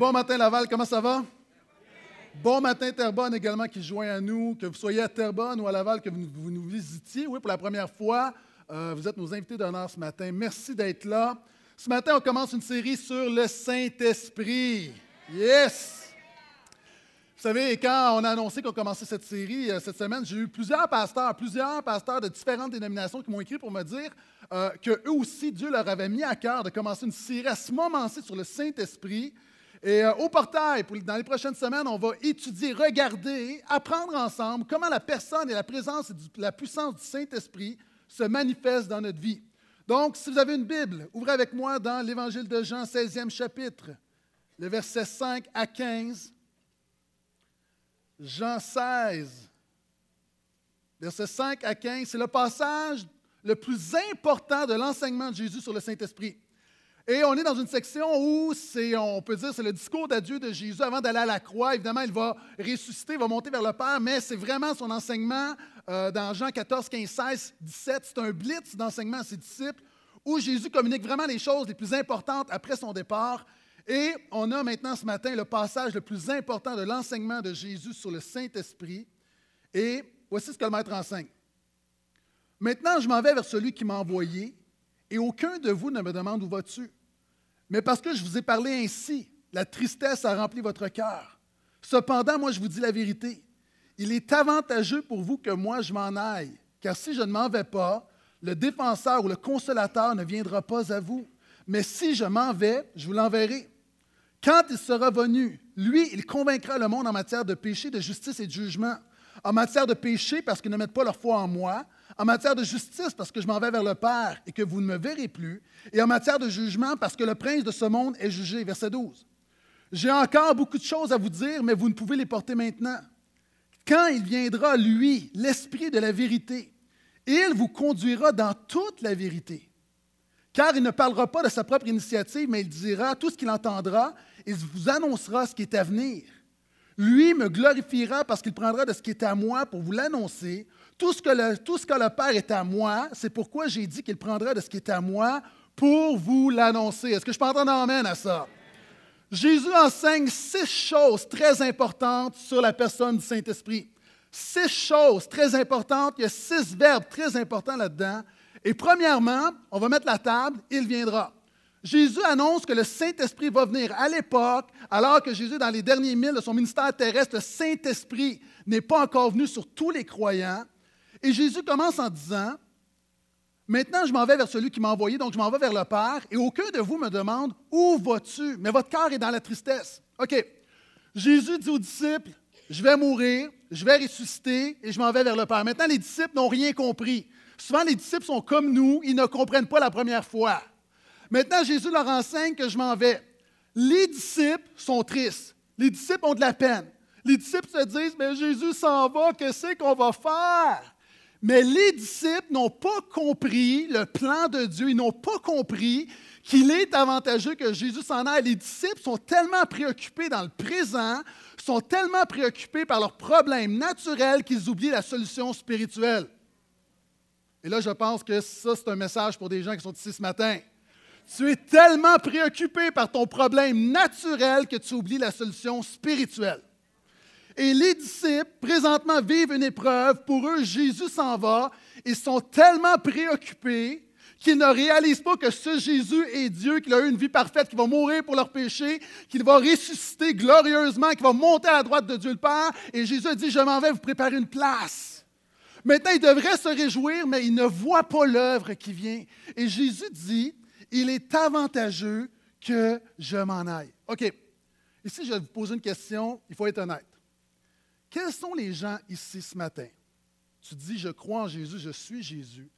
Bon matin Laval, comment ça va? Bon matin Terrebonne également qui joint à nous, que vous soyez à Terrebonne ou à Laval, que vous, nous visitiez. Oui, pour la première fois, euh, vous êtes nos invités d'honneur ce matin. Merci d'être là. Ce matin, on commence une série sur le Saint-Esprit. Yes! Vous savez, quand on a annoncé qu'on commençait cette série euh, cette semaine, j'ai eu plusieurs pasteurs, plusieurs pasteurs de différentes dénominations qui m'ont écrit pour me dire euh, qu'eux aussi, Dieu leur avait mis à cœur de commencer une série à ce moment-ci sur le Saint-Esprit. Et euh, au portail, dans les prochaines semaines, on va étudier, regarder, apprendre ensemble comment la personne et la présence et la puissance du Saint-Esprit se manifestent dans notre vie. Donc, si vous avez une Bible, ouvrez avec moi dans l'Évangile de Jean, 16e chapitre, le verset 5 à 15. Jean 16, versets 5 à 15, c'est le passage le plus important de l'enseignement de Jésus sur le Saint-Esprit. Et on est dans une section où c'est, on peut dire, c'est le discours d'adieu de Jésus avant d'aller à la croix. Évidemment, il va ressusciter, il va monter vers le Père, mais c'est vraiment son enseignement euh, dans Jean 14, 15, 16, 17. C'est un blitz d'enseignement à ses disciples où Jésus communique vraiment les choses les plus importantes après son départ. Et on a maintenant ce matin le passage le plus important de l'enseignement de Jésus sur le Saint-Esprit. Et voici ce que le Maître enseigne. Maintenant, je m'en vais vers celui qui m'a envoyé, et aucun de vous ne me demande où vas-tu. Mais parce que je vous ai parlé ainsi, la tristesse a rempli votre cœur. Cependant, moi, je vous dis la vérité. Il est avantageux pour vous que moi, je m'en aille, car si je ne m'en vais pas, le défenseur ou le consolateur ne viendra pas à vous. Mais si je m'en vais, je vous l'enverrai. Quand il sera venu, lui, il convaincra le monde en matière de péché, de justice et de jugement. En matière de péché, parce qu'ils ne mettent pas leur foi en moi. En matière de justice, parce que je m'en vais vers le Père et que vous ne me verrez plus. Et en matière de jugement, parce que le prince de ce monde est jugé. Verset 12. J'ai encore beaucoup de choses à vous dire, mais vous ne pouvez les porter maintenant. Quand il viendra, lui, l'Esprit de la vérité, il vous conduira dans toute la vérité. Car il ne parlera pas de sa propre initiative, mais il dira tout ce qu'il entendra il vous annoncera ce qui est à venir. Lui me glorifiera parce qu'il prendra de ce qui est à moi pour vous l'annoncer. Tout, ce que le, Père est à moi, c'est pourquoi j'ai dit qu'il prendra de ce qui est à moi pour vous l'annoncer. Est-ce que je peux entendre amène à ça? Jésus enseigne six choses très importantes sur la personne du Saint-Esprit. Six choses très importantes. Il y a six verbes très importants là-dedans. Et premièrement, on va mettre la table, il viendra. Jésus annonce que le Saint-Esprit va venir à l'époque, alors que Jésus, dans les derniers milles de son ministère terrestre, le Saint-Esprit n'est pas encore venu sur tous les croyants. Et Jésus commence en disant, Maintenant, je m'en vais vers celui qui m'a envoyé, donc je m'en vais vers le Père, et aucun de vous me demande, Où vas-tu? Mais votre cœur est dans la tristesse. OK. Jésus dit aux disciples, Je vais mourir, je vais ressusciter, et je m'en vais vers le Père. Maintenant, les disciples n'ont rien compris. Souvent, les disciples sont comme nous, ils ne comprennent pas la première fois. Maintenant, Jésus leur enseigne que je m'en vais. Les disciples sont tristes. Les disciples ont de la peine. Les disciples se disent, mais Jésus s'en va, qu'est-ce qu'on va faire? Mais les disciples n'ont pas compris le plan de Dieu. Ils n'ont pas compris qu'il est avantageux que Jésus s'en aille. Les disciples sont tellement préoccupés dans le présent, sont tellement préoccupés par leurs problèmes naturels qu'ils oublient la solution spirituelle. Et là, je pense que ça, c'est un message pour des gens qui sont ici ce matin. Tu es tellement préoccupé par ton problème naturel que tu oublies la solution spirituelle. Et les disciples, présentement, vivent une épreuve. Pour eux, Jésus s'en va. Ils sont tellement préoccupés qu'ils ne réalisent pas que ce Jésus est Dieu, qu'il a eu une vie parfaite, qu'il va mourir pour leurs péchés, qu'il va ressusciter glorieusement, qu'il va monter à la droite de Dieu le Père. Et Jésus dit, je m'en vais vous préparer une place. Maintenant, ils devraient se réjouir, mais ils ne voient pas l'œuvre qui vient. Et Jésus dit, il est avantageux que je m'en aille. OK. Ici, je vais vous poser une question, il faut être honnête. Quels sont les gens ici ce matin? Tu dis, je crois en Jésus, je suis Jésus,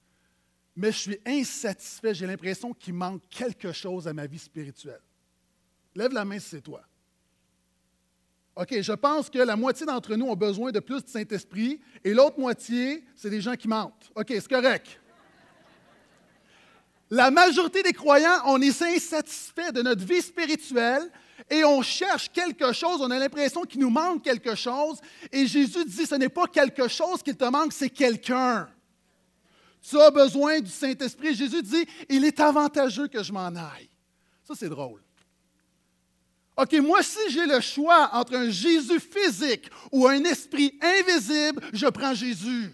mais je suis insatisfait, j'ai l'impression qu'il manque quelque chose à ma vie spirituelle. Lève la main si c'est toi. OK, je pense que la moitié d'entre nous ont besoin de plus de Saint-Esprit et l'autre moitié, c'est des gens qui mentent. OK, c'est correct. La majorité des croyants, on est insatisfait de notre vie spirituelle et on cherche quelque chose, on a l'impression qu'il nous manque quelque chose. Et Jésus dit, ce n'est pas quelque chose qui te manque, c'est quelqu'un. Tu as besoin du Saint-Esprit. Jésus dit, il est avantageux que je m'en aille. Ça, c'est drôle. OK, moi, si j'ai le choix entre un Jésus physique ou un esprit invisible, je prends Jésus.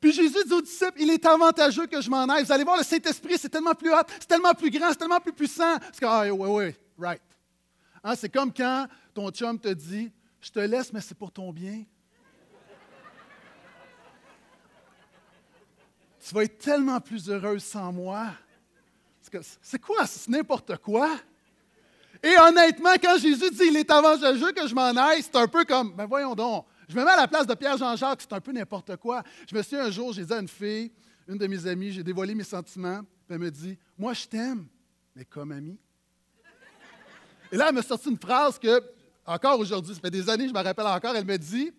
Puis Jésus dit aux disciples, il est avantageux que je m'en aille. Vous allez voir, le Saint-Esprit, c'est tellement plus c'est tellement plus grand, c'est tellement plus puissant. C'est que, ah, oui, oui, right. Hein, c'est comme quand ton chum te dit, je te laisse, mais c'est pour ton bien. tu vas être tellement plus heureuse sans moi. C'est quoi? C'est n'importe quoi. Et honnêtement, quand Jésus dit il est avantageux que je m'en aille, c'est un peu comme, ben voyons donc, je me mets à la place de Pierre-Jean-Jacques, c'est un peu n'importe quoi. Je me suis un jour, j'ai dit à une fille, une de mes amies, j'ai dévoilé mes sentiments, elle me dit, moi je t'aime, mais comme ami. Et là, elle m'a sorti une phrase que, encore aujourd'hui, ça fait des années, je me rappelle encore, elle me dit, tu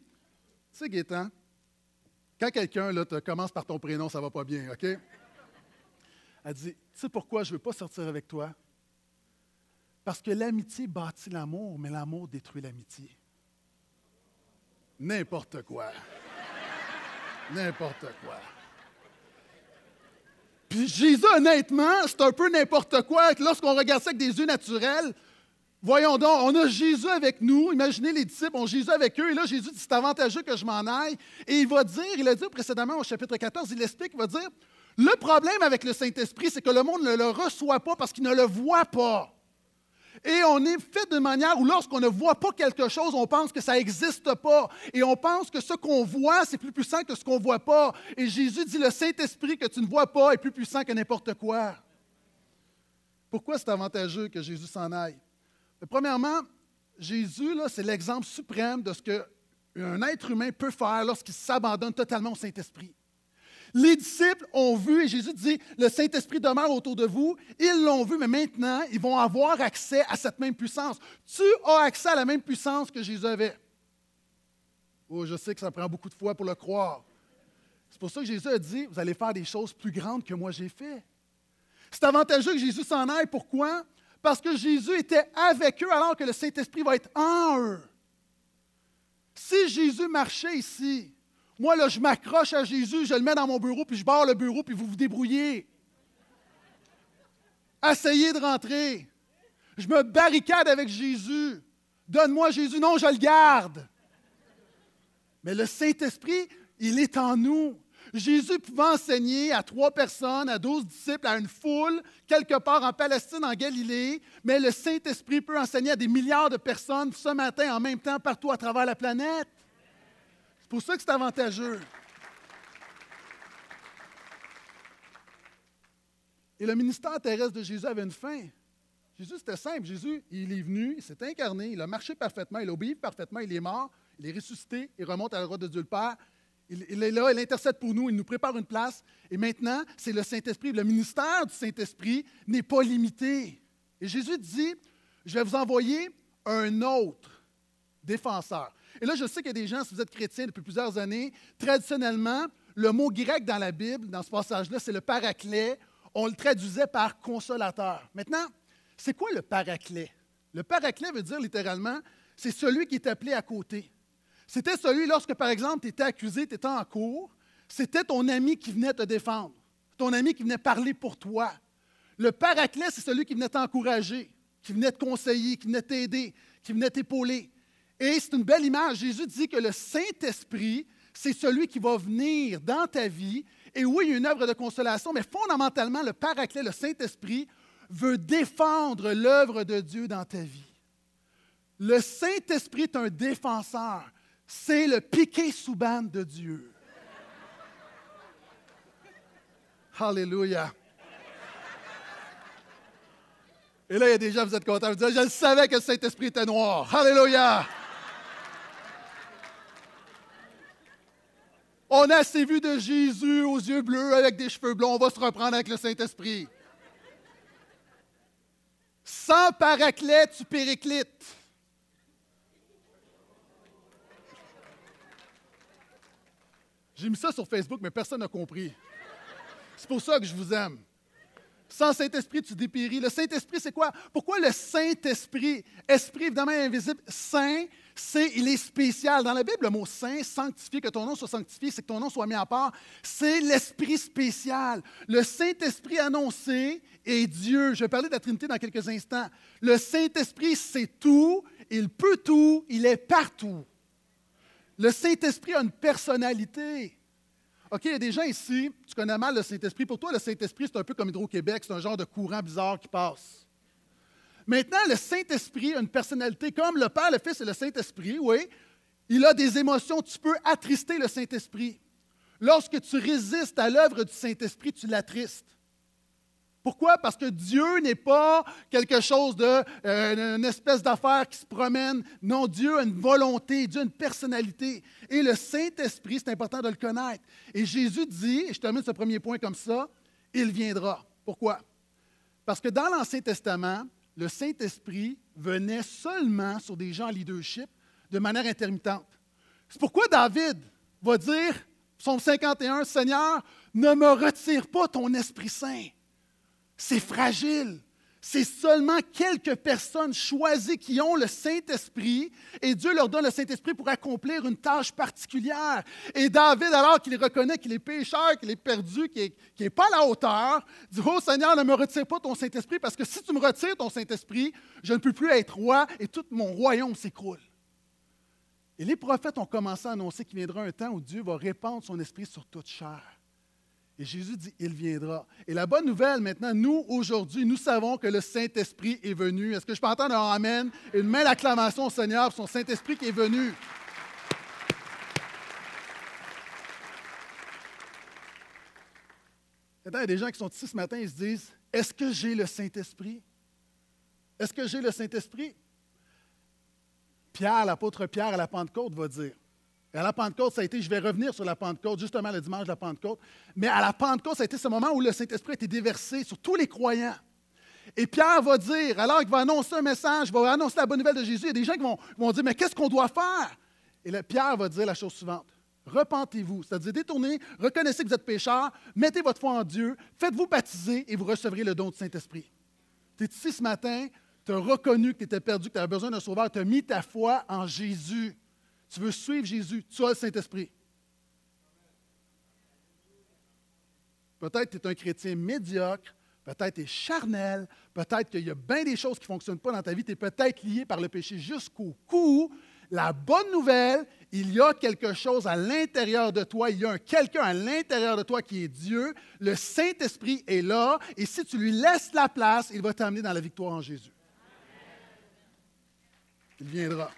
sais, Gaétan, quand quelqu'un te commence par ton prénom, ça va pas bien, OK? Elle dit, tu sais pourquoi je ne veux pas sortir avec toi? Parce que l'amitié bâtit l'amour, mais l'amour détruit l'amitié. N'importe quoi. n'importe quoi. Puis Jésus, honnêtement, c'est un peu n'importe quoi. Lorsqu'on regarde ça avec des yeux naturels, voyons donc, on a Jésus avec nous. Imaginez les disciples ont Jésus avec eux. Et là, Jésus dit, c'est avantageux que je m'en aille. Et il va dire, il a dit précédemment au chapitre 14, il explique, il va dire, le problème avec le Saint-Esprit, c'est que le monde ne le reçoit pas parce qu'il ne le voit pas. Et on est fait de manière où lorsqu'on ne voit pas quelque chose, on pense que ça n'existe pas. Et on pense que ce qu'on voit, c'est plus puissant que ce qu'on ne voit pas. Et Jésus dit, le Saint-Esprit que tu ne vois pas est plus puissant que n'importe quoi. Pourquoi c'est avantageux que Jésus s'en aille? Premièrement, Jésus, c'est l'exemple suprême de ce qu'un être humain peut faire lorsqu'il s'abandonne totalement au Saint-Esprit. Les disciples ont vu, et Jésus dit, le Saint-Esprit demeure autour de vous. Ils l'ont vu, mais maintenant, ils vont avoir accès à cette même puissance. Tu as accès à la même puissance que Jésus avait. Oh, je sais que ça prend beaucoup de foi pour le croire. C'est pour ça que Jésus a dit, vous allez faire des choses plus grandes que moi j'ai fait. C'est avantageux que Jésus s'en aille. Pourquoi? Parce que Jésus était avec eux alors que le Saint-Esprit va être en eux. Si Jésus marchait ici, moi, là, je m'accroche à Jésus, je le mets dans mon bureau, puis je barre le bureau, puis vous vous débrouillez. Essayez de rentrer. Je me barricade avec Jésus. Donne-moi Jésus. Non, je le garde. Mais le Saint-Esprit, il est en nous. Jésus pouvait enseigner à trois personnes, à douze disciples, à une foule, quelque part en Palestine, en Galilée, mais le Saint-Esprit peut enseigner à des milliards de personnes ce matin, en même temps, partout à travers la planète pour ça que c'est avantageux. Et le ministère terrestre de Jésus avait une fin. Jésus, c'était simple. Jésus, il est venu, il s'est incarné, il a marché parfaitement, il a obéi parfaitement, il est mort, il est ressuscité, il remonte à la droite de Dieu le Père. Il, est là, il intercède pour nous, il nous prépare une place. Et maintenant, c'est le Saint-Esprit. Le ministère du Saint-Esprit n'est pas limité. Et Jésus dit, je vais vous envoyer un autre défenseur. Et là, je sais qu'il y a des gens, si vous êtes chrétiens depuis plusieurs années, traditionnellement, le mot grec dans la Bible, dans ce passage-là, c'est le paraclet. On le traduisait par consolateur. Maintenant, c'est quoi le paraclet? Le paraclet veut dire littéralement, c'est celui qui est appelé à côté. C'était celui lorsque, par exemple, tu étais accusé, tu étais en cours, c'était ton ami qui venait te défendre, ton ami qui venait parler pour toi. Le paraclet, c'est celui qui venait t'encourager, qui venait te conseiller, qui venait t'aider, qui venait t'épauler. Et c'est une belle image. Jésus dit que le Saint-Esprit, c'est celui qui va venir dans ta vie. Et oui, il y a une œuvre de consolation, mais fondamentalement, le Paraclet, le Saint-Esprit, veut défendre l'œuvre de Dieu dans ta vie. Le Saint-Esprit est un défenseur. C'est le piqué sous bande de Dieu. Alléluia. Et là, il y a des gens, vous êtes contents, vous dites, je savais que le Saint-Esprit était noir. Alléluia. On a assez vu de Jésus aux yeux bleus avec des cheveux blonds, on va se reprendre avec le Saint-Esprit. Sans paraclet, tu périclites. J'ai mis ça sur Facebook, mais personne n'a compris. C'est pour ça que je vous aime. Sans Saint-Esprit, tu dépéris. Le Saint-Esprit, c'est quoi? Pourquoi le Saint-Esprit, esprit évidemment invisible, saint, c'est, il est spécial. Dans la Bible, le mot saint, sanctifié, que ton nom soit sanctifié, c'est que ton nom soit mis à part, c'est l'esprit spécial. Le Saint-Esprit annoncé est Dieu. Je vais parler de la Trinité dans quelques instants. Le Saint-Esprit, c'est tout, il peut tout, il est partout. Le Saint-Esprit a une personnalité. OK, il y a des gens ici, tu connais mal le Saint-Esprit. Pour toi, le Saint-Esprit, c'est un peu comme Hydro-Québec, c'est un genre de courant bizarre qui passe. Maintenant, le Saint-Esprit a une personnalité comme le Père, le Fils et le Saint-Esprit, oui. Il a des émotions. Tu peux attrister le Saint-Esprit. Lorsque tu résistes à l'œuvre du Saint-Esprit, tu l'attristes. Pourquoi? Parce que Dieu n'est pas quelque chose de, euh, une espèce d'affaire qui se promène. Non, Dieu a une volonté, Dieu a une personnalité. Et le Saint-Esprit, c'est important de le connaître. Et Jésus dit, et je termine ce premier point comme ça, il viendra. Pourquoi? Parce que dans l'Ancien Testament, le Saint-Esprit venait seulement sur des gens en leadership de manière intermittente. C'est pourquoi David va dire, Psaume 51, Seigneur, ne me retire pas ton Esprit Saint. C'est fragile. C'est seulement quelques personnes choisies qui ont le Saint-Esprit et Dieu leur donne le Saint-Esprit pour accomplir une tâche particulière. Et David, alors qu'il reconnaît qu'il est pécheur, qu'il est perdu, qu'il n'est pas à la hauteur, dit Oh Seigneur, ne me retire pas ton Saint-Esprit parce que si tu me retires ton Saint-Esprit, je ne peux plus être roi et tout mon royaume s'écroule. Et les prophètes ont commencé à annoncer qu'il viendra un temps où Dieu va répandre son esprit sur toute chair. Et Jésus dit, il viendra. Et la bonne nouvelle maintenant, nous, aujourd'hui, nous savons que le Saint-Esprit est venu. Est-ce que je peux entendre un Amen? Une main d'acclamation au Seigneur pour son Saint-Esprit qui est venu. Il y a des gens qui sont ici ce matin, ils se disent, est-ce que j'ai le Saint-Esprit? Est-ce que j'ai le Saint-Esprit? Pierre, l'apôtre Pierre à la Pentecôte va dire, et à la Pentecôte, ça a été, je vais revenir sur la Pentecôte, justement le dimanche de la Pentecôte, mais à la Pentecôte, ça a été ce moment où le Saint-Esprit a été déversé sur tous les croyants. Et Pierre va dire, alors qu'il va annoncer un message, il va annoncer la bonne nouvelle de Jésus, il y a des gens qui vont, vont dire, mais qu'est-ce qu'on doit faire? Et Pierre va dire la chose suivante. Repentez-vous, c'est-à-dire détournez, reconnaissez que vous êtes pécheur, mettez votre foi en Dieu, faites-vous baptiser et vous recevrez le don du Saint-Esprit. Tu es ici ce matin, tu as reconnu que tu étais perdu, que tu avais besoin d'un sauveur, tu as mis ta foi en Jésus tu veux suivre Jésus, tu as le Saint-Esprit. Peut-être que tu es un chrétien médiocre, peut-être que tu es charnel, peut-être qu'il y a bien des choses qui ne fonctionnent pas dans ta vie, tu es peut-être lié par le péché jusqu'au cou. La bonne nouvelle, il y a quelque chose à l'intérieur de toi, il y a quelqu'un à l'intérieur de toi qui est Dieu. Le Saint-Esprit est là et si tu lui laisses la place, il va t'amener dans la victoire en Jésus. Il viendra.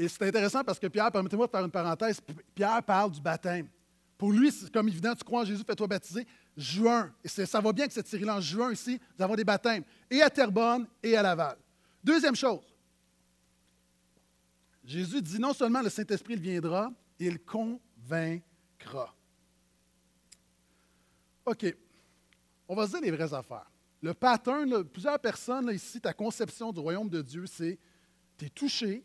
Et c'est intéressant parce que Pierre, permettez-moi de faire une parenthèse, Pierre parle du baptême. Pour lui, c'est comme évident, tu crois en Jésus, fais-toi baptiser. Juin, et ça va bien que cette série-là, en juin ici, nous avons des baptêmes, et à Terrebonne et à Laval. Deuxième chose, Jésus dit non seulement le Saint-Esprit viendra, il convaincra. OK, on va se dire les vraies affaires. Le pattern, plusieurs personnes ici, ta conception du royaume de Dieu, c'est tu es touché,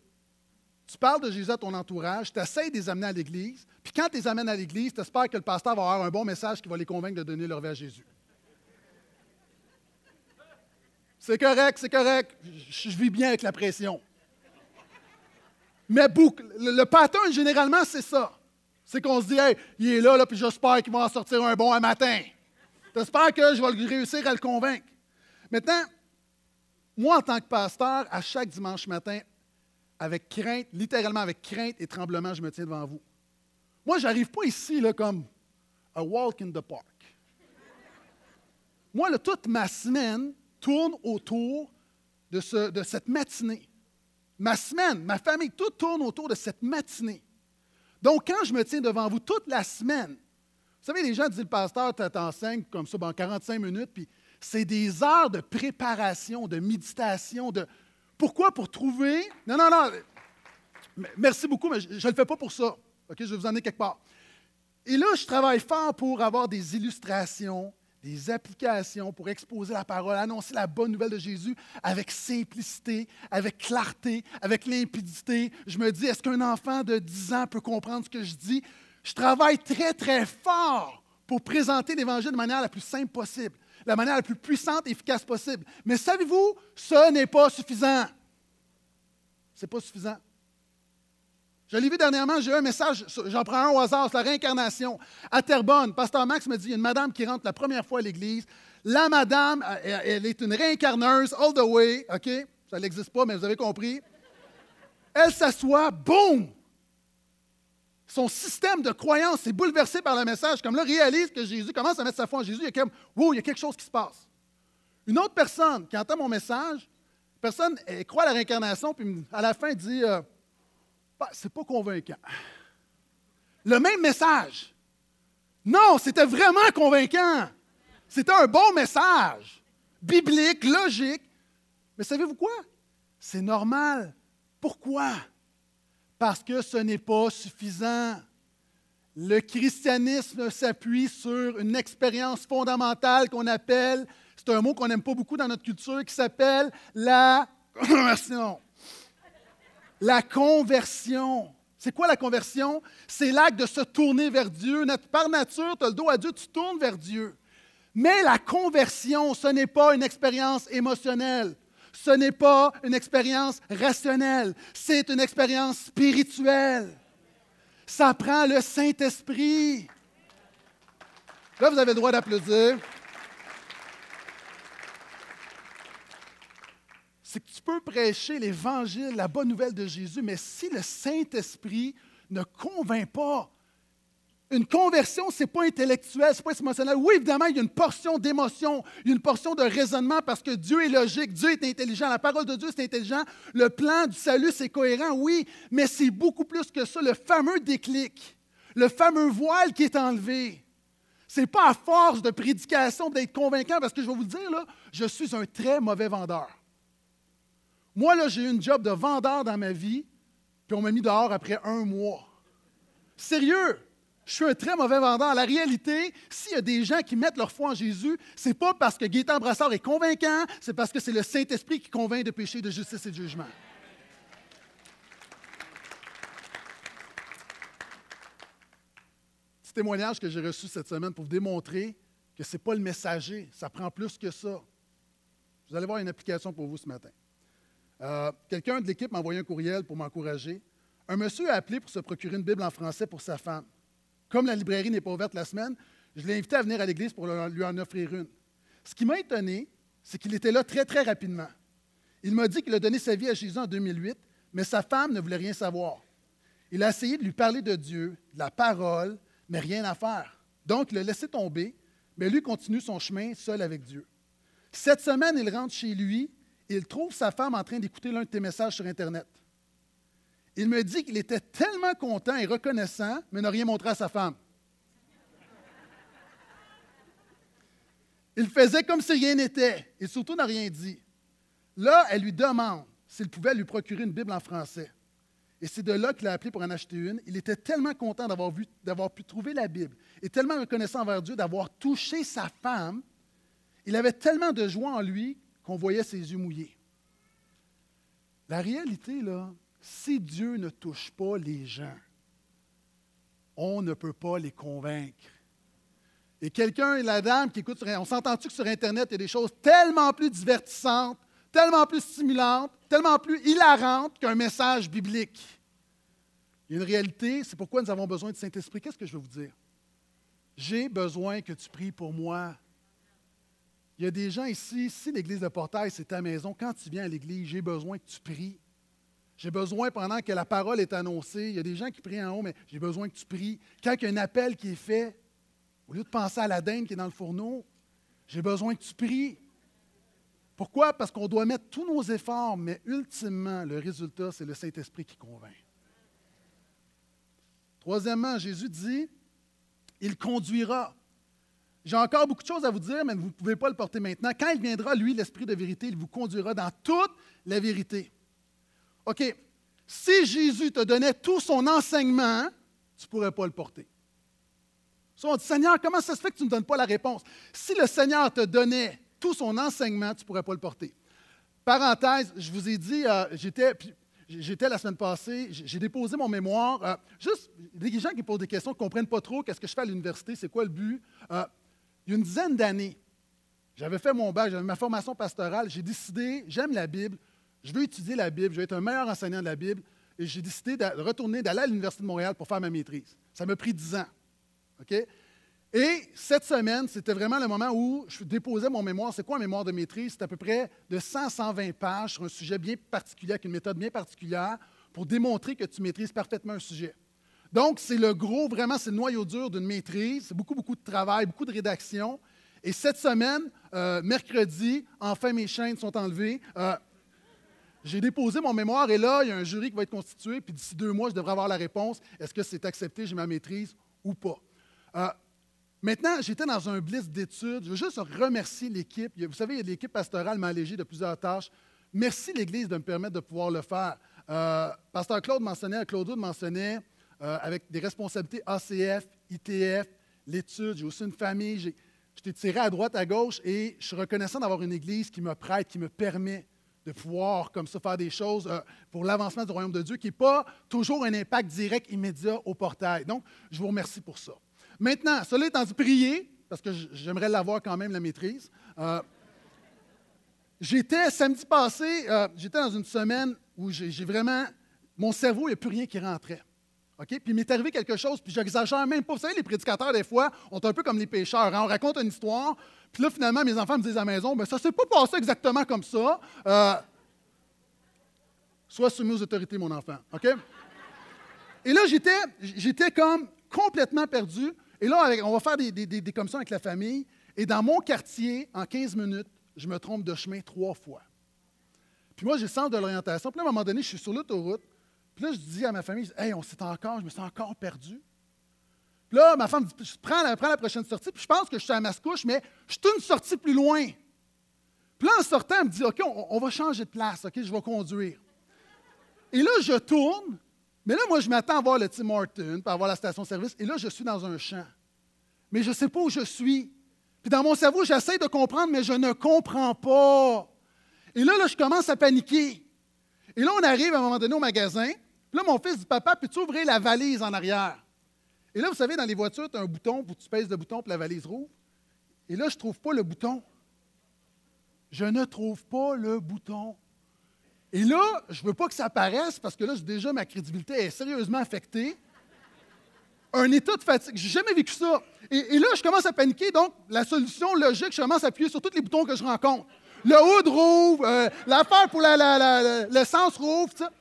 tu parles de Jésus à ton entourage, tu essaies de les amener à l'Église, puis quand tu les amènes à l'Église, tu espères que le pasteur va avoir un bon message qui va les convaincre de donner leur vie à Jésus. C'est correct, c'est correct. Je, vis bien avec la pression. Mais le, le pattern, généralement, c'est ça. C'est qu'on se dit, hey, il est là, là puis j'espère qu'il va en sortir un bon un matin. J'espère que je vais réussir à le convaincre. Maintenant, moi, en tant que pasteur, à chaque dimanche matin, avec crainte, littéralement avec crainte et tremblement, je me tiens devant vous. Moi, je n'arrive pas ici là, comme a walk in the park. Moi, toute ma semaine tourne autour de, ce, de cette matinée. Ma semaine, ma famille, tout tourne autour de cette matinée. Donc, quand je me tiens devant vous toute la semaine, vous savez, les gens disent le pasteur t'enseigne comme ça en 45 minutes, puis c'est des heures de préparation, de méditation, de, pourquoi? Pour trouver. Non, non, non. Merci beaucoup, mais je ne le fais pas pour ça. OK? Je vais vous emmener quelque part. Et là, je travaille fort pour avoir des illustrations, des applications pour exposer la parole, annoncer la bonne nouvelle de Jésus avec simplicité, avec clarté, avec limpidité. Je me dis, est-ce qu'un enfant de 10 ans peut comprendre ce que je dis? Je travaille très, très fort pour présenter l'Évangile de manière la plus simple possible, la manière la plus puissante et efficace possible. Mais savez-vous, ce n'est pas suffisant. Ce n'est pas suffisant. Je l'ai vu dernièrement, j'ai eu un message, j'en prends un au hasard, c'est la réincarnation. À Terrebonne, Pasteur Max me dit, il y a une madame qui rentre la première fois à l'Église. La madame, elle est une réincarneuse all the way, OK? Ça n'existe pas, mais vous avez compris. Elle s'assoit, boum! Son système de croyance est bouleversé par le message. Comme là, réalise que Jésus commence à mettre sa foi en Jésus. Il y a comme, wow, il y a quelque chose qui se passe. Une autre personne qui entend mon message, personne elle croit à la réincarnation, puis à la fin dit, euh, bah, c'est pas convaincant. Le même message. Non, c'était vraiment convaincant. C'était un bon message, biblique, logique. Mais savez-vous quoi? C'est normal. Pourquoi? Parce que ce n'est pas suffisant. Le christianisme s'appuie sur une expérience fondamentale qu'on appelle, c'est un mot qu'on n'aime pas beaucoup dans notre culture, qui s'appelle la conversion. La conversion. C'est quoi la conversion? C'est l'acte de se tourner vers Dieu. Par nature, tu as le dos à Dieu, tu tournes vers Dieu. Mais la conversion, ce n'est pas une expérience émotionnelle. Ce n'est pas une expérience rationnelle. C'est une expérience spirituelle. Ça prend le Saint-Esprit. Là, vous avez le droit d'applaudir. C'est que tu peux prêcher l'Évangile, la bonne nouvelle de Jésus, mais si le Saint-Esprit ne convainc pas, une conversion, ce n'est pas intellectuel, ce n'est pas émotionnel. Oui, évidemment, il y a une portion d'émotion, une portion de raisonnement parce que Dieu est logique, Dieu est intelligent, la parole de Dieu c'est intelligent, le plan du salut c'est cohérent, oui, mais c'est beaucoup plus que ça, le fameux déclic, le fameux voile qui est enlevé. Ce n'est pas à force de prédication d'être convaincant parce que je vais vous dire, je suis un très mauvais vendeur. Moi, là, j'ai eu une job de vendeur dans ma vie, puis on m'a mis dehors après un mois. Sérieux, je suis un très mauvais vendeur. La réalité, s'il y a des gens qui mettent leur foi en Jésus, ce n'est pas parce que Gaétan Brassard est convaincant, c'est parce que c'est le Saint-Esprit qui convainc de péché, de justice et de jugement. Petit témoignage que j'ai reçu cette semaine pour vous démontrer que ce n'est pas le messager, ça prend plus que ça. Vous allez voir une application pour vous ce matin. Euh, quelqu'un de l'équipe m'a envoyé un courriel pour m'encourager. Un monsieur a appelé pour se procurer une Bible en français pour sa femme. Comme la librairie n'est pas ouverte la semaine, je l'ai invité à venir à l'église pour lui en offrir une. Ce qui m'a étonné, c'est qu'il était là très, très rapidement. Il m'a dit qu'il a donné sa vie à Jésus en 2008, mais sa femme ne voulait rien savoir. Il a essayé de lui parler de Dieu, de la parole, mais rien à faire. Donc, il l'a laissé tomber, mais lui continue son chemin seul avec Dieu. Cette semaine, il rentre chez lui et il trouve sa femme en train d'écouter l'un de tes messages sur Internet. Il me dit qu'il était tellement content et reconnaissant, mais n'a rien montré à sa femme. Il faisait comme si rien n'était et surtout n'a rien dit. Là, elle lui demande s'il pouvait lui procurer une Bible en français. Et c'est de là qu'il a appelé pour en acheter une. Il était tellement content d'avoir, pu trouver la Bible et tellement reconnaissant envers Dieu d'avoir touché sa femme. Il avait tellement de joie en lui qu'on voyait ses yeux mouillés. La réalité, là, si Dieu ne touche pas les gens, on ne peut pas les convaincre. Et quelqu'un, la dame qui écoute, on s'entend-tu que sur Internet, il y a des choses tellement plus divertissantes, tellement plus stimulantes, tellement plus hilarantes qu'un message biblique? Il y a une réalité, c'est pourquoi nous avons besoin du Saint-Esprit. Qu'est-ce que je veux vous dire? J'ai besoin que tu pries pour moi. Il y a des gens ici, si l'Église de Portail, c'est ta maison, quand tu viens à l'Église, j'ai besoin que tu pries. J'ai besoin, pendant que la parole est annoncée, il y a des gens qui prient en haut, mais j'ai besoin que tu pries. Quand il y a un appel qui est fait, au lieu de penser à la dinde qui est dans le fourneau, j'ai besoin que tu pries. Pourquoi? Parce qu'on doit mettre tous nos efforts, mais ultimement, le résultat, c'est le Saint-Esprit qui convainc. Troisièmement, Jésus dit, il conduira. J'ai encore beaucoup de choses à vous dire, mais vous ne pouvez pas le porter maintenant. Quand il viendra, lui, l'Esprit de vérité, il vous conduira dans toute la vérité. OK, si Jésus te donnait tout son enseignement, tu ne pourrais pas le porter. On dit, Seigneur, comment ça se fait que tu ne me donnes pas la réponse? Si le Seigneur te donnait tout son enseignement, tu ne pourrais pas le porter. Parenthèse, je vous ai dit, euh, j'étais, j'étais la semaine passée, j'ai déposé mon mémoire. Euh, juste, des gens qui posent des questions, ne comprennent pas trop qu'est-ce que je fais à l'université, c'est quoi le but. Euh, il y a une dizaine d'années, j'avais fait mon bac, j'avais ma formation pastorale, j'ai décidé, j'aime la Bible, je veux étudier la Bible, je veux être un meilleur enseignant de la Bible, et j'ai décidé de retourner, d'aller à l'Université de Montréal pour faire ma maîtrise. Ça m'a pris dix ans. OK? Et cette semaine, c'était vraiment le moment où je déposais mon mémoire. C'est quoi un mémoire de maîtrise? C'est à peu près de 100-120 pages sur un sujet bien particulier, avec une méthode bien particulière, pour démontrer que tu maîtrises parfaitement un sujet. Donc, c'est le gros, vraiment, c'est le noyau dur d'une maîtrise. C'est beaucoup, beaucoup de travail, beaucoup de rédaction. Et cette semaine, euh, mercredi, enfin mes chaînes sont enlevées. Euh, j'ai déposé mon mémoire et là, il y a un jury qui va être constitué, puis d'ici deux mois, je devrais avoir la réponse. Est-ce que c'est accepté, j'ai ma maîtrise ou pas? Euh, Maintenant, j'étais dans un blitz d'études. Je veux juste remercier l'équipe. Vous savez, l'équipe pastorale m'a allégé de plusieurs tâches. Merci l'Église de me permettre de pouvoir le faire. Euh, Pasteur Claude mentionnait, Claude mentionnait, euh, avec des responsabilités ACF, ITF, l'étude, j'ai aussi une famille, j'ai, j'étais tiré à droite, à gauche, et je suis reconnaissant d'avoir une Église qui me prête, qui me permet de pouvoir comme ça faire des choses euh, pour l'avancement du royaume de Dieu, qui n'est pas toujours un impact direct, immédiat au portail. Donc, je vous remercie pour ça. Maintenant, cela étant dit, prier, parce que j'aimerais l'avoir quand même, la maîtrise. Euh, j'étais, samedi passé, euh, j'étais dans une semaine où j'ai vraiment, mon cerveau, il n'y a plus rien qui rentrait. Puis il m'est arrivé quelque chose, puis j'exagère même pas. Vous savez, les prédicateurs, des fois, ont un peu comme les pêcheurs. Hein? On raconte une histoire, puis là, finalement, mes enfants me disent à la maison, ben ça ne s'est pas passé exactement comme ça. Euh, sois soumis aux autorités, mon enfant. OK? Et là, j'étais, j'étais comme complètement perdu. Et là, on va faire des, des, comme ça avec la famille. Et dans mon quartier, en 15 minutes, je me trompe de chemin trois fois. Puis moi, j'ai le sens de l'orientation. Puis là, à un moment donné, je suis sur l'autoroute. Puis là, je dis à ma famille, Hey, on s'est encore, je me suis encore perdu. Puis là, ma femme dit prends la, prends la prochaine sortie. Puis je pense que je suis à Mascouche, mais je suis une sortie plus loin. Puis là, en sortant, elle me dit OK, on, va changer de place, OK, je vais conduire. Et là, je tourne, mais là, moi, je m'attends à voir le Tim Horton, à voir la station-service, et là, je suis dans un champ. Mais je ne sais pas où je suis. Puis dans mon cerveau, j'essaie de comprendre, mais je ne comprends pas. Et là, là, je commence à paniquer. Et là, on arrive à un moment donné au magasin. Puis là, mon fils dit Papa, peux-tu ouvrir la valise en arrière Et là, vous savez, dans les voitures, tu as un bouton, pour tu pèses le bouton, pour la valise rouvre. Et là, je ne trouve pas le bouton. Je ne trouve pas le bouton. Et là, je ne veux pas que ça apparaisse parce que là, déjà, ma crédibilité est sérieusement affectée. Un état de fatigue. J'ai jamais vécu ça. Et, là, je commence à paniquer. Donc, la solution logique, je commence à appuyer sur tous les boutons que je rencontre. Le hood rouvre, euh, l'affaire pour l'essence rouvre, ça.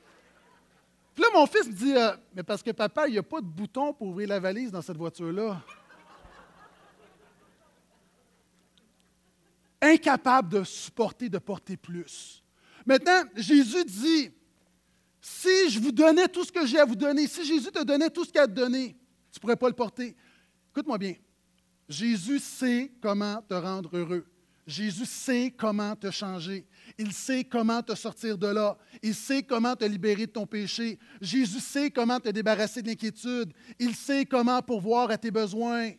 Puis là, mon fils me dit euh, Mais parce que papa, il n'y a pas de bouton pour ouvrir la valise dans cette voiture-là. Incapable de supporter, de porter plus. Maintenant, Jésus dit, si je vous donnais tout ce que j'ai à vous donner, si Jésus te donnait tout ce qu'il a à te donner, tu ne pourrais pas le porter. Écoute-moi bien. Jésus sait comment te rendre heureux. Jésus sait comment te changer. Il sait comment te sortir de là. Il sait comment te libérer de ton péché. Jésus sait comment te débarrasser de l'inquiétude. Il sait comment pourvoir à tes besoins.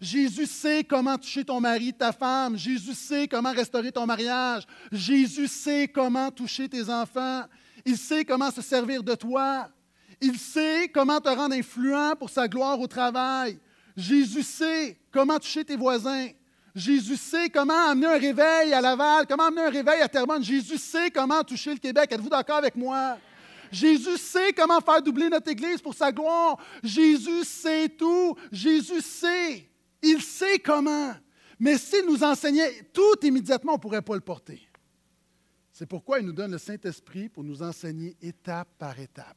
Jésus sait comment toucher ton mari, ta femme. Jésus sait comment restaurer ton mariage. Jésus sait comment toucher tes enfants. Il sait comment se servir de toi. Il sait comment te rendre influent pour sa gloire au travail. Jésus sait comment toucher tes voisins. Jésus sait comment amener un réveil à Laval, comment amener un réveil à Terrebonne. Jésus sait comment toucher le Québec. Êtes-vous d'accord avec moi? Jésus sait comment faire doubler notre Église pour sa gloire. Jésus sait tout. Jésus sait. Il sait comment. Mais s'il nous enseignait tout immédiatement, on ne pourrait pas le porter. C'est pourquoi il nous donne le Saint-Esprit pour nous enseigner étape par étape.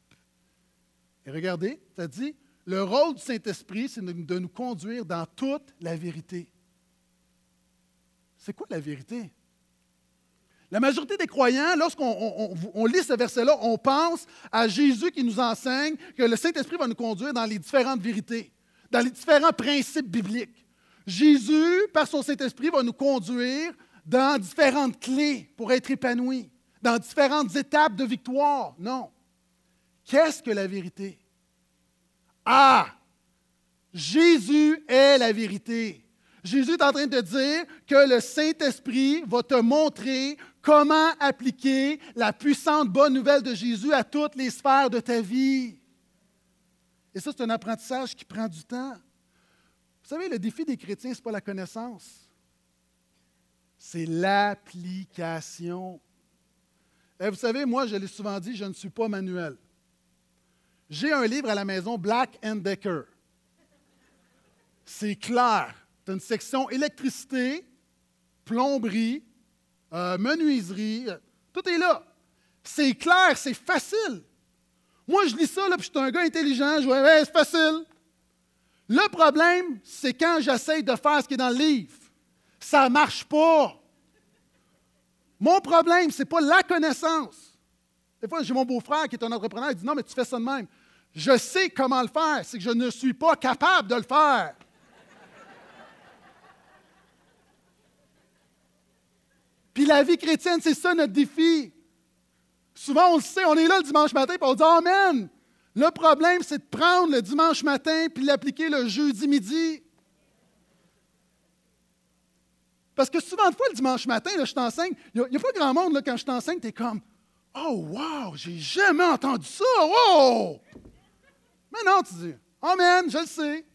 Et regardez, ça dit, le rôle du Saint-Esprit, c'est de nous conduire dans toute la vérité. C'est quoi la vérité? La majorité des croyants, lorsqu'on lit ce verset-là, on pense à Jésus qui nous enseigne que le Saint-Esprit va nous conduire dans les différentes vérités dans les différents principes bibliques. Jésus, par son Saint-Esprit, va nous conduire dans différentes clés pour être épanouis, dans différentes étapes de victoire. Non. Qu'est-ce que la vérité? Ah! Jésus est la vérité. Jésus est en train de dire que le Saint-Esprit va te montrer comment appliquer la puissante bonne nouvelle de Jésus à toutes les sphères de ta vie. Et ça, c'est un apprentissage qui prend du temps. Vous savez, le défi des chrétiens, ce n'est pas la connaissance, c'est l'application. Et vous savez, moi, je l'ai souvent dit, je ne suis pas manuel. J'ai un livre à la maison, Black and Decker. C'est clair. Une section électricité, plomberie, euh, menuiserie, euh, tout est là. C'est clair, c'est facile. Moi, je lis ça, puis je suis un gars intelligent, je vois, c'est facile. Le problème, c'est quand j'essaye de faire ce qui est dans le livre. Ça ne marche pas. Mon problème, ce n'est pas la connaissance. Des fois, j'ai mon beau-frère qui est un entrepreneur, il dit Non, mais tu fais ça de même. Je sais comment le faire, c'est que je ne suis pas capable de le faire. La vie chrétienne, c'est ça notre défi. Souvent, on le sait, on est là le dimanche matin, puis on dit Amen. Le problème, c'est de prendre le dimanche matin puis l'appliquer le jeudi midi. Parce que souvent de fois, le dimanche matin, là, je t'enseigne, il n'y a, pas grand monde là, quand je t'enseigne, tu es comme Oh, wow, j'ai jamais entendu ça, wow! Mais non, tu dis Amen, je le sais.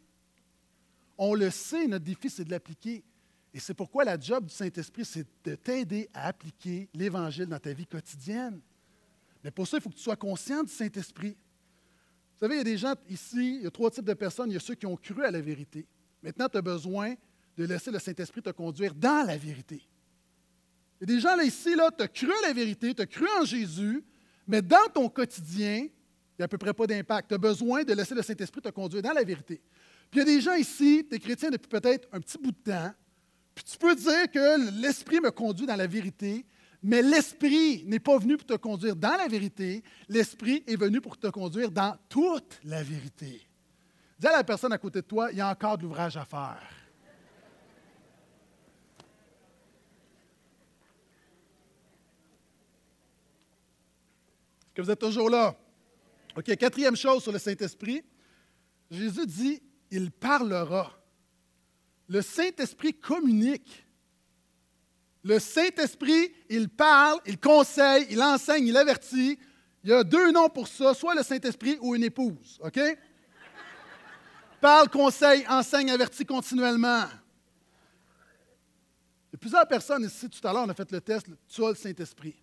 On le sait, notre défi, c'est de l'appliquer. Et c'est pourquoi la job du Saint-Esprit, c'est de t'aider à appliquer l'Évangile dans ta vie quotidienne. Mais pour ça, il faut que tu sois conscient du Saint-Esprit. Vous savez, il y a des gens ici, il y a trois types de personnes. Il y a ceux qui ont cru à la vérité. Maintenant, tu as besoin de laisser le Saint-Esprit te conduire dans la vérité. Il y a des gens là ici, là, tu as cru à la vérité, tu as cru en Jésus, mais dans ton quotidien, il n'y a à peu près pas d'impact. Tu as besoin de laisser le Saint-Esprit te conduire dans la vérité. Puis il y a des gens ici, tu es chrétien depuis peut-être un petit bout de temps, puis tu peux dire que l'Esprit me conduit dans la vérité, mais l'Esprit n'est pas venu pour te conduire dans la vérité, l'Esprit est venu pour te conduire dans toute la vérité. Dis à la personne à côté de toi, il y a encore de l'ouvrage à faire. Est-ce que vous êtes toujours là? OK, quatrième chose sur le Saint-Esprit. Jésus dit, il parlera. Le Saint-Esprit communique. Le Saint-Esprit, il parle, il conseille, il enseigne, il avertit. Il y a deux noms pour ça, soit le Saint-Esprit ou une épouse, OK? Parle, conseille, enseigne, avertit continuellement. Il y a plusieurs personnes ici, tout à l'heure, on a fait le test, tu as le Saint-Esprit.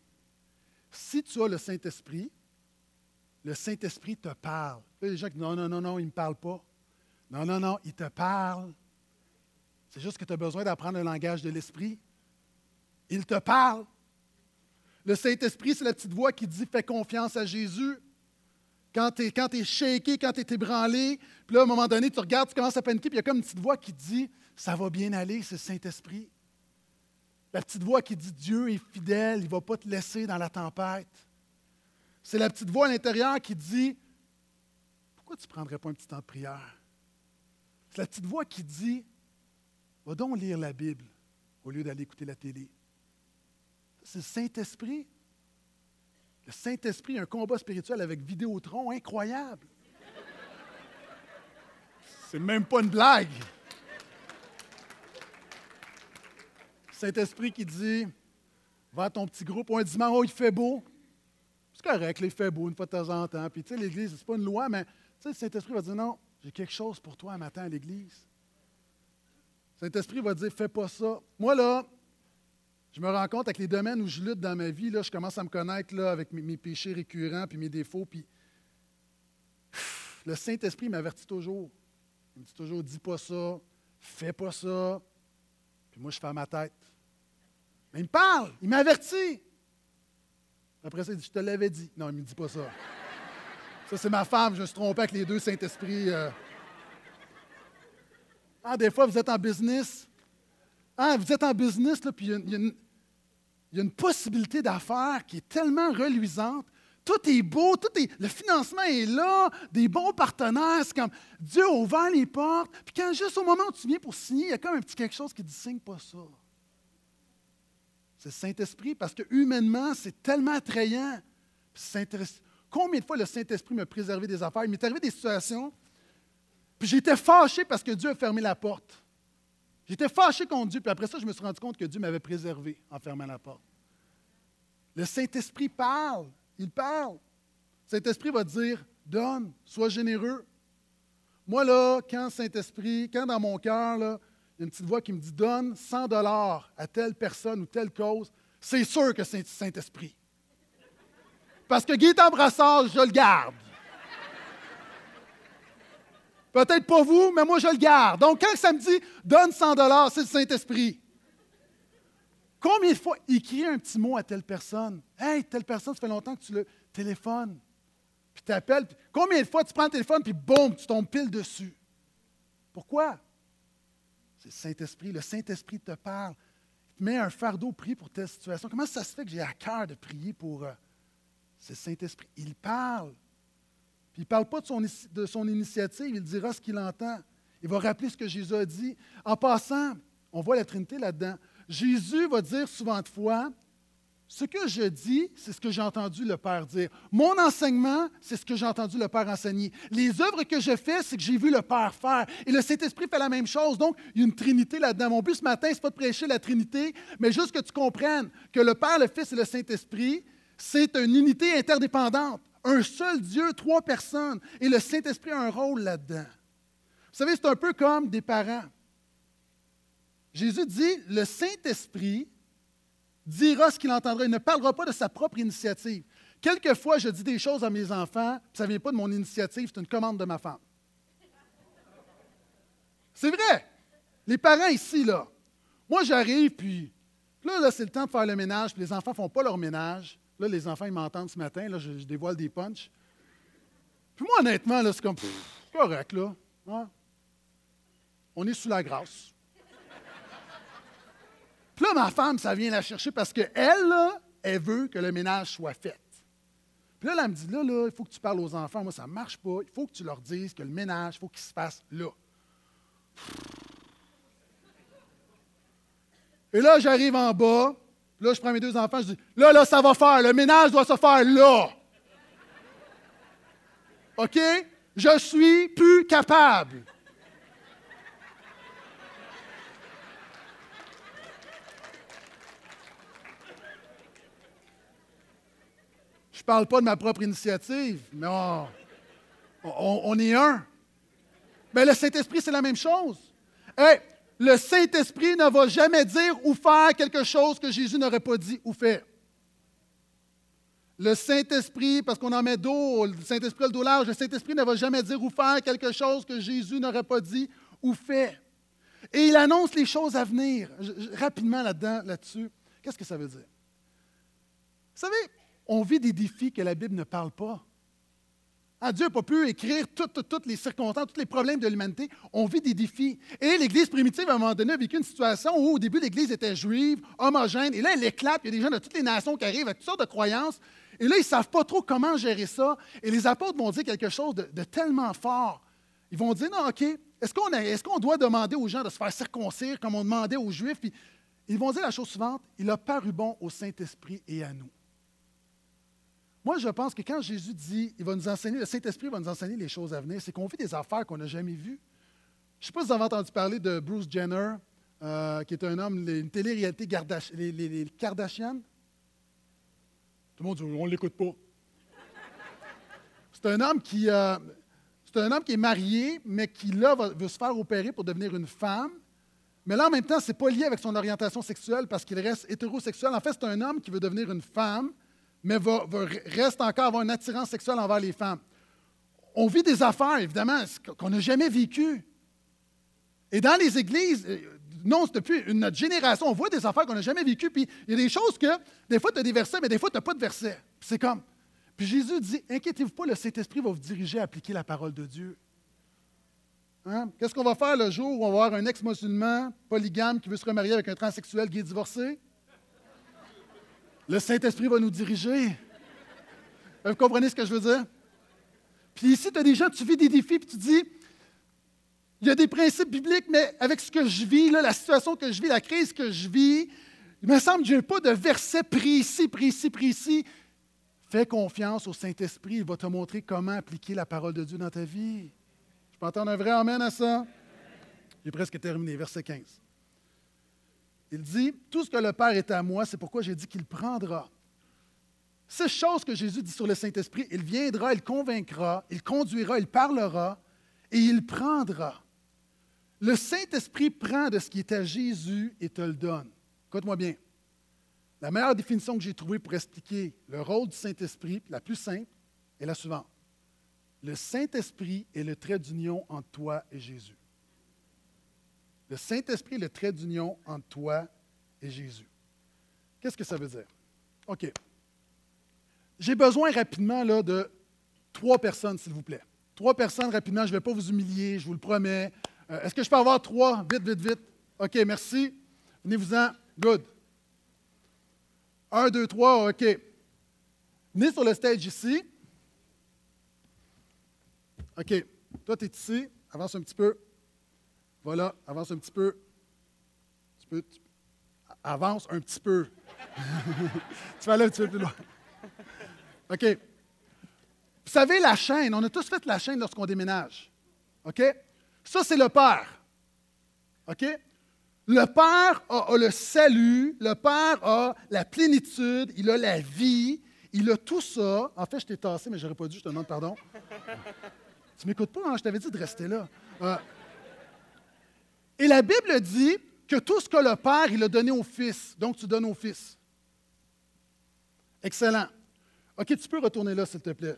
Si tu as le Saint-Esprit, le Saint-Esprit te parle. Il y a des gens qui disent non, non, non, non, il ne me parle pas. Non, non, non, il te parle. C'est juste que tu as besoin d'apprendre le langage de l'Esprit. Il te parle. Le Saint-Esprit, c'est la petite voix qui dit Fais confiance à Jésus. Quand tu es, es, shaké, quand tu es ébranlé, puis là, à un moment donné, tu regardes, tu commences à paniquer, puis il y a comme une petite voix qui dit Ça va bien aller, c'est le Saint-Esprit. La petite voix qui dit Dieu est fidèle, il ne va pas te laisser dans la tempête. C'est la petite voix à l'intérieur qui dit Pourquoi tu ne prendrais pas un petit temps de prière? C'est la petite voix qui dit Va donc lire la Bible au lieu d'aller écouter la télé. C'est le Saint-Esprit. Le Saint-Esprit, un combat spirituel avec Vidéotron incroyable. C'est même pas une blague. Saint-Esprit qui dit Va à ton petit groupe, un dimanche, oh, il fait beau. C'est correct, il fait beau une fois de temps en temps. Puis, tu sais, l'Église, c'est pas une loi, mais tu sais, le Saint-Esprit va dire Non, j'ai quelque chose pour toi un matin à l'Église. Saint-Esprit va dire Fais pas ça. Moi, là, je me rends compte avec les domaines où je lutte dans ma vie, là, je commence à me connaître là, avec mes, péchés récurrents puis mes défauts. Puis le Saint-Esprit m'avertit toujours. Il me dit toujours Dis pas ça, fais pas ça. Puis moi, je fais ma tête. Mais il me parle, il m'avertit. Après ça, il dit Je te l'avais dit. Non, il ne me dit pas ça. Ça, c'est ma femme, je me suis trompé avec les deux Saint-Esprit. Euh. Ah, des fois, vous êtes en business. Ah, vous êtes en business, là, puis il y, a une possibilité d'affaires qui est tellement reluisante. Tout est beau, tout est, le financement est là, des bons partenaires. C'est comme Dieu a ouvert les portes. Puis quand juste au moment où tu viens pour signer, il y a comme un petit quelque chose qui dit signe pas ça. C'est le Saint-Esprit, parce que humainement, c'est tellement attrayant. Combien de fois le Saint-Esprit m'a préservé des affaires? Il m'est arrivé des situations puis j'étais fâché parce que Dieu a fermé la porte. J'étais fâché contre Dieu, puis après ça, je me suis rendu compte que Dieu m'avait préservé en fermant la porte. Le Saint-Esprit parle. Il parle. Le Saint-Esprit va dire Donne, sois généreux. Moi, là, quand Saint-Esprit, quand dans mon cœur, il y a une petite voix qui me dit Donne 100 dollars à telle personne ou telle cause, c'est sûr que c'est Saint-Esprit. Parce que Gaëtan Brassard, je le garde. Peut-être pas vous, mais moi, je le garde. Donc, quand ça me dit donne 100 dollars, c'est le Saint-Esprit. Combien de fois écrit un petit mot à telle personne? Hey, telle personne, ça fait longtemps que tu le téléphones. Puis tu appelles. Combien de fois tu prends le téléphone, puis boum, tu tombes pile dessus? Pourquoi? C'est le Saint-Esprit. Le Saint-Esprit te parle. Il te met un fardeau pris pour telle situation. Comment ça se fait que j'ai à cœur de prier pour. Euh, c'est le Saint-Esprit? Il parle. Puis il ne parle pas de son, initiative, il dira ce qu'il entend. Il va rappeler ce que Jésus a dit. En passant, on voit la Trinité là-dedans. Jésus va dire souvent de fois, ce que je dis, c'est ce que j'ai entendu le Père dire. Mon enseignement, c'est ce que j'ai entendu le Père enseigner. Les œuvres que je fais, c'est que j'ai vu le Père faire. Et le Saint-Esprit fait la même chose. Donc, il y a une Trinité là-dedans. Mon but ce matin, ce n'est pas de prêcher la Trinité, mais juste que tu comprennes que le Père, le Fils et le Saint-Esprit, c'est une unité interdépendante un seul Dieu, trois personnes, et le Saint-Esprit a un rôle là-dedans. Vous savez, c'est un peu comme des parents. Jésus dit, le Saint-Esprit dira ce qu'il entendra. Il ne parlera pas de sa propre initiative. Quelquefois, je dis des choses à mes enfants, ça ne vient pas de mon initiative, c'est une commande de ma femme. C'est vrai. Les parents ici, là, moi j'arrive, puis là, là c'est le temps de faire le ménage, puis les enfants ne font pas leur ménage. Là, les enfants, ils m'entendent ce matin, là, je, dévoile des punchs. Puis moi, honnêtement, là, c'est comme, correct, là. On est sous la grâce. Puis là, ma femme, ça vient la chercher parce qu'elle, là, elle veut que le ménage soit fait. Puis là, elle me dit, là, là, il faut que tu parles aux enfants. Moi, ça ne marche pas. Il faut que tu leur dises que le ménage, il faut qu'il se fasse là. Et là, j'arrive en bas, Là, je prends mes deux enfants, je dis, là, là, ça va faire, le ménage doit se faire là. OK? Je suis plus capable. Je ne parle pas de ma propre initiative, mais on, est un. Mais le Saint-Esprit, c'est la même chose. Le Saint-Esprit ne va jamais dire ou faire quelque chose que Jésus n'aurait pas dit ou fait. Le Saint-Esprit, parce qu'on en met d'eau, le Saint-Esprit le dos le Saint-Esprit ne va jamais dire ou faire quelque chose que Jésus n'aurait pas dit ou fait. Et il annonce les choses à venir. rapidement là-dedans, là-dessus, qu'est-ce que ça veut dire? Vous savez, on vit des défis que la Bible ne parle pas. Ah, Dieu n'a pas pu écrire toutes, les circonstances, tous les problèmes de l'humanité. On vit des défis. Et l'Église primitive, à un moment donné, a vécu une situation où, au début, l'Église était juive, homogène. Et là, elle éclate. Il y a des gens de toutes les nations qui arrivent avec toutes sortes de croyances. Et là, ils ne savent pas trop comment gérer ça. Et les apôtres vont dire quelque chose de, tellement fort. Ils vont dire, non, OK, est-ce qu'on doit demander aux gens de se faire circoncire comme on demandait aux Juifs? Puis ils vont dire la chose suivante, il a paru bon au Saint-Esprit et à nous. Moi, je pense que quand Jésus dit, il va nous enseigner, le Saint-Esprit va nous enseigner les choses à venir, c'est qu'on vit des affaires qu'on n'a jamais vues. Je ne sais pas si vous avez entendu parler de Bruce Jenner, euh, qui est un homme, une télé-réalité Kardashian. Tout le monde dit, on ne l'écoute pas. C'est un homme qui, euh, c'est un homme qui est marié, mais qui là veut se faire opérer pour devenir une femme. Mais là, en même temps, ce n'est pas lié avec son orientation sexuelle parce qu'il reste hétérosexuel. En fait, c'est un homme qui veut devenir une femme, mais reste encore avoir une attirance sexuelle envers les femmes. On vit des affaires, évidemment, qu'on n'a jamais vécues. Et dans les églises, euh, non, depuis notre génération, on voit des affaires qu'on n'a jamais vécues. Puis il y a des choses que, des fois, tu as des versets, mais des fois, tu n'as pas de versets. c'est comme. Puis Jésus dit Inquiétez-vous pas, le Saint-Esprit va vous diriger à appliquer la parole de Dieu. Hein? Qu'est-ce qu'on va faire le jour où on va avoir un ex-musulman polygame qui veut se remarier avec un transsexuel qui est divorcé? Le Saint-Esprit va nous diriger. Vous comprenez ce que je veux dire? Puis ici, tu as des gens, tu vis des défis, puis tu dis, il y a des principes bibliques, mais avec ce que je vis, la situation que je vis, la crise que je vis, il me semble que je n'ai pas de verset précis, précis, précis. Fais confiance au Saint-Esprit, il va te montrer comment appliquer la parole de Dieu dans ta vie. Je peux entendre un vrai Amen à ça? J'ai presque terminé, verset 15. Il dit, tout ce que le Père est à moi, c'est pourquoi j'ai dit qu'il prendra. Six choses que Jésus dit sur le Saint-Esprit. Il viendra, il convaincra, il conduira, il parlera et il prendra. Le Saint-Esprit prend de ce qui est à Jésus et te le donne. Écoute-moi bien. La meilleure définition que j'ai trouvée pour expliquer le rôle du Saint-Esprit, la plus simple, est la suivante. Le Saint-Esprit est le trait d'union entre toi et Jésus. Le Saint-Esprit est le trait d'union entre toi et Jésus. Qu'est-ce que ça veut dire? OK. J'ai besoin rapidement là, de trois personnes, s'il vous plaît. Trois personnes rapidement, je ne vais pas vous humilier, je vous le promets. Euh, est-ce que je peux avoir trois? Vite, vite, vite. OK, merci. Venez-vous-en. Good. Un, deux, trois, OK. Venez sur le stage ici. OK. Toi, tu es ici. Avance un petit peu. Voilà, avance un petit peu. Tu peux, avance un petit peu. tu vas aller un petit peu plus loin. OK. Vous savez, la chaîne, on a tous fait la chaîne lorsqu'on déménage. OK? Ça, c'est le Père. OK? Le Père a, le salut, le Père a la plénitude, il a la vie, il a tout ça. En fait, je t'ai tassé, mais je n'aurais pas dû, je te demande pardon. tu m'écoutes pas, hein? je t'avais dit de rester là. Euh, et la Bible dit que tout ce que le Père, il a donné au Fils. Donc, tu donnes au Fils. Excellent. OK, tu peux retourner là, s'il te plaît.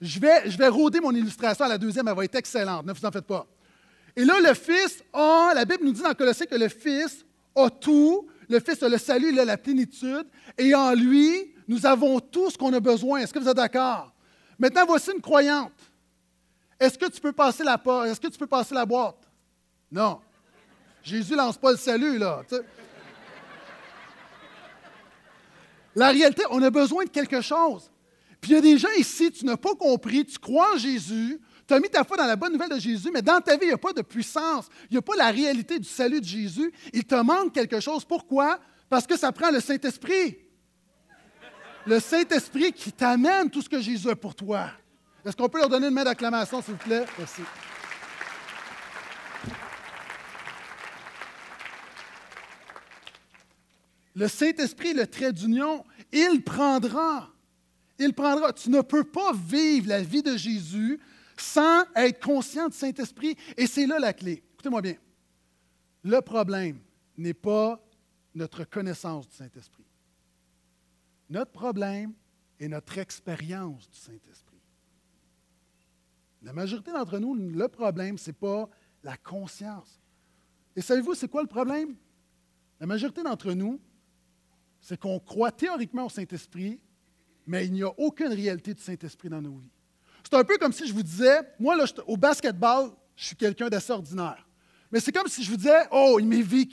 Je vais, rôder mon illustration à la deuxième, elle va être excellente, ne vous en faites pas. Et là, le Fils a, la Bible nous dit dans Colossiens que le Fils a tout, le Fils a le salut, il a la plénitude, et en lui, nous avons tout ce qu'on a besoin. Est-ce que vous êtes d'accord? Maintenant, voici une croyante. Est-ce que tu peux passer la, est-ce que tu peux passer la boîte? Non. Jésus lance pas le salut, là. La réalité, on a besoin de quelque chose. Puis il y a des gens ici, tu n'as pas compris, tu crois en Jésus, tu as mis ta foi dans la bonne nouvelle de Jésus, mais dans ta vie, il n'y a pas de puissance, il n'y a pas la réalité du salut de Jésus. Il te manque quelque chose. Pourquoi? Parce que ça prend le Saint-Esprit. Le Saint-Esprit qui t'amène tout ce que Jésus a pour toi. Est-ce qu'on peut leur donner une main d'acclamation, s'il vous plaît? Merci. Le Saint-Esprit, le trait d'union, il prendra. Il prendra. Tu ne peux pas vivre la vie de Jésus sans être conscient du Saint-Esprit. Et c'est là la clé. Écoutez-moi bien. Le problème n'est pas notre connaissance du Saint-Esprit. Notre problème est notre expérience du Saint-Esprit. La majorité d'entre nous, le problème, ce n'est pas la conscience. Et savez-vous, c'est quoi le problème? La majorité d'entre nous, c'est qu'on croit théoriquement au Saint-Esprit, mais il n'y a aucune réalité du Saint-Esprit dans nos vies. C'est un peu comme si je vous disais, moi, là, au basketball, je suis quelqu'un d'assez ordinaire. Mais c'est comme si je vous disais, oh,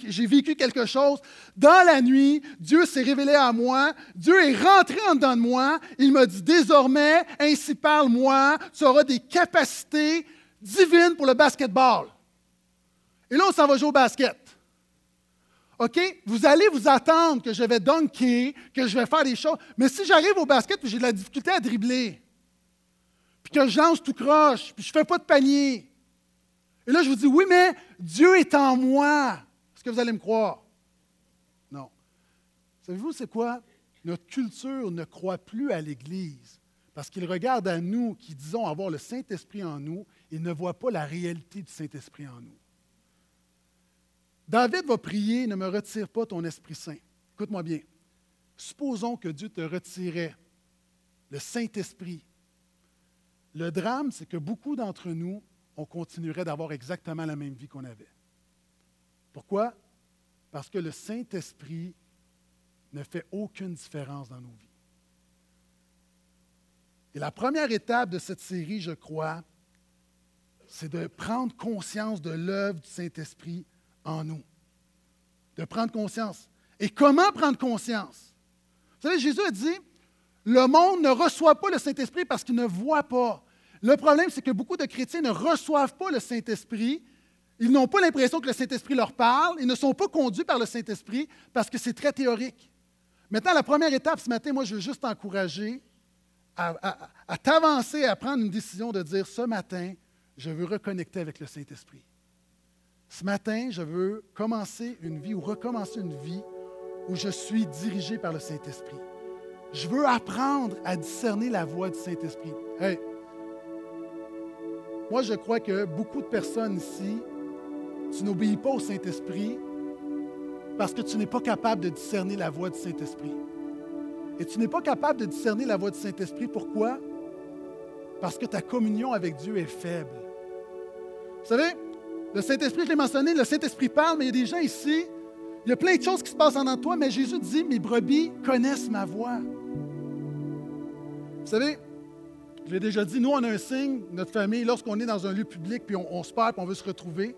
j'ai vécu quelque chose. Dans la nuit, Dieu s'est révélé à moi. Dieu est rentré en dedans de moi. Il m'a dit, désormais, ainsi parle-moi, tu auras des capacités divines pour le basketball. Et là, on s'en va jouer au basket. OK? Vous allez vous attendre que je vais dunker, que je vais faire des choses. Mais si j'arrive au basket et j'ai de la difficulté à dribbler, puis que je lance tout croche, puis je ne fais pas de panier, et là je vous dis, oui, mais Dieu est en moi. Est-ce que vous allez me croire? Non. Savez-vous, c'est quoi? Notre culture ne croit plus à l'Église parce qu'il regarde à nous qui disons avoir le Saint-Esprit en nous, il ne voit pas la réalité du Saint-Esprit en nous. David va prier, ne me retire pas ton Esprit Saint. Écoute-moi bien. Supposons que Dieu te retirait le Saint-Esprit. Le drame, c'est que beaucoup d'entre nous, on continuerait d'avoir exactement la même vie qu'on avait. Pourquoi? Parce que le Saint-Esprit ne fait aucune différence dans nos vies. Et la première étape de cette série, je crois, c'est de prendre conscience de l'œuvre du Saint-Esprit en nous. De prendre conscience. Et comment prendre conscience? Vous savez, Jésus a dit, le monde ne reçoit pas le Saint-Esprit parce qu'il ne voit pas. Le problème, c'est que beaucoup de chrétiens ne reçoivent pas le Saint-Esprit. Ils n'ont pas l'impression que le Saint-Esprit leur parle. Ils ne sont pas conduits par le Saint-Esprit parce que c'est très théorique. Maintenant, la première étape ce matin, moi, je veux juste t'encourager à, à t'avancer, à prendre une décision de dire ce matin, je veux reconnecter avec le Saint-Esprit. Ce matin, je veux commencer une vie ou recommencer une vie où je suis dirigé par le Saint-Esprit. Je veux apprendre à discerner la voix du Saint-Esprit. Moi, je crois que beaucoup de personnes ici, tu n'obéis pas au Saint-Esprit parce que tu n'es pas capable de discerner la voix du Saint-Esprit. Et tu n'es pas capable de discerner la voix du Saint-Esprit. Pourquoi? Parce que ta communion avec Dieu est faible. Vous savez, le Saint-Esprit, je l'ai mentionné, le Saint-Esprit parle, mais il y a des gens ici, il y a plein de choses qui se passent en toi, mais Jésus dit, mes brebis connaissent ma voix. Vous savez, je l'ai déjà dit, nous, on a un signe, notre famille, lorsqu'on est dans un lieu public, puis on, se perd, puis on veut se retrouver,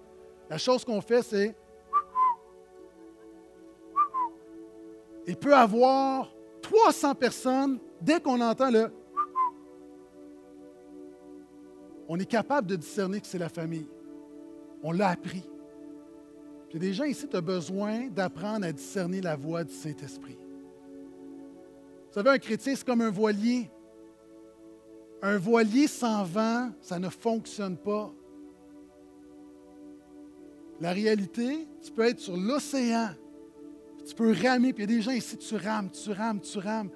la chose qu'on fait, c'est... Il peut avoir 300 personnes, dès qu'on entend le... On est capable de discerner que c'est la famille. On l'a appris. A des gens ici, tu as besoin d'apprendre à discerner la voix du Saint-Esprit. Vous savez, un chrétien, c'est comme un voilier. Un voilier sans vent, ça ne fonctionne pas. La réalité, tu peux être sur l'océan, tu peux ramer, puis il y a des gens ici, tu rames, tu rames, tu rames.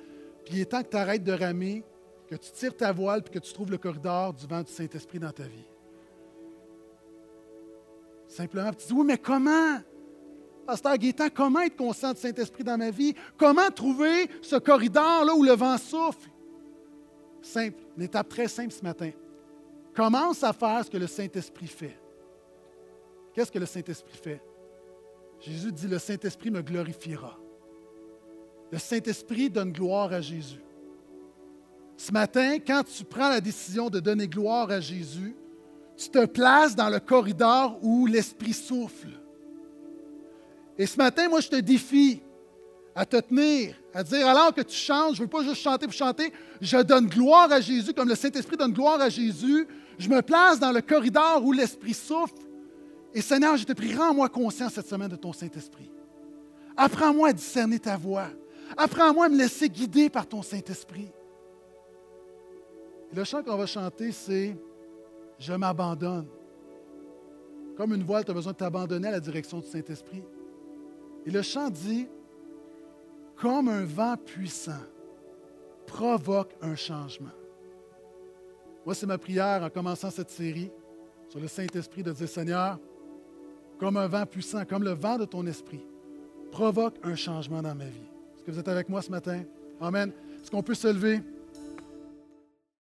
Puis il est temps que tu arrêtes de ramer, que tu tires ta voile, puis que tu trouves le corridor du vent du Saint-Esprit dans ta vie. Simplement, tu dis, oui, mais comment? Pasteur Gaétan, comment être conscient du Saint-Esprit dans ma vie? Comment trouver ce corridor là où le vent souffle? Simple, une étape très simple ce matin. Commence à faire ce que le Saint-Esprit fait. Qu'est-ce que le Saint-Esprit fait? Jésus dit, le Saint-Esprit me glorifiera. Le Saint-Esprit donne gloire à Jésus. Ce matin, quand tu prends la décision de donner gloire à Jésus, tu te places dans le corridor où l'Esprit souffle. Et ce matin, moi, je te défie à te tenir, à dire alors que tu chantes, je ne veux pas juste chanter pour chanter, je donne gloire à Jésus comme le Saint-Esprit donne gloire à Jésus. Je me place dans le corridor où l'Esprit souffle. Et Seigneur, je te prie, rends-moi conscient cette semaine de ton Saint-Esprit. Apprends-moi à discerner ta voix. Apprends-moi à me laisser guider par ton Saint-Esprit. Le chant qu'on va chanter, c'est Je m'abandonne. Comme une voile, tu as besoin de t'abandonner à la direction du Saint-Esprit. Et le chant dit comme un vent puissant, provoque un changement. Moi, c'est ma prière en commençant cette série sur le Saint-Esprit de dire, Seigneur, comme un vent puissant, comme le vent de ton esprit, provoque un changement dans ma vie. Est-ce que vous êtes avec moi ce matin? Amen. Est-ce qu'on peut se lever?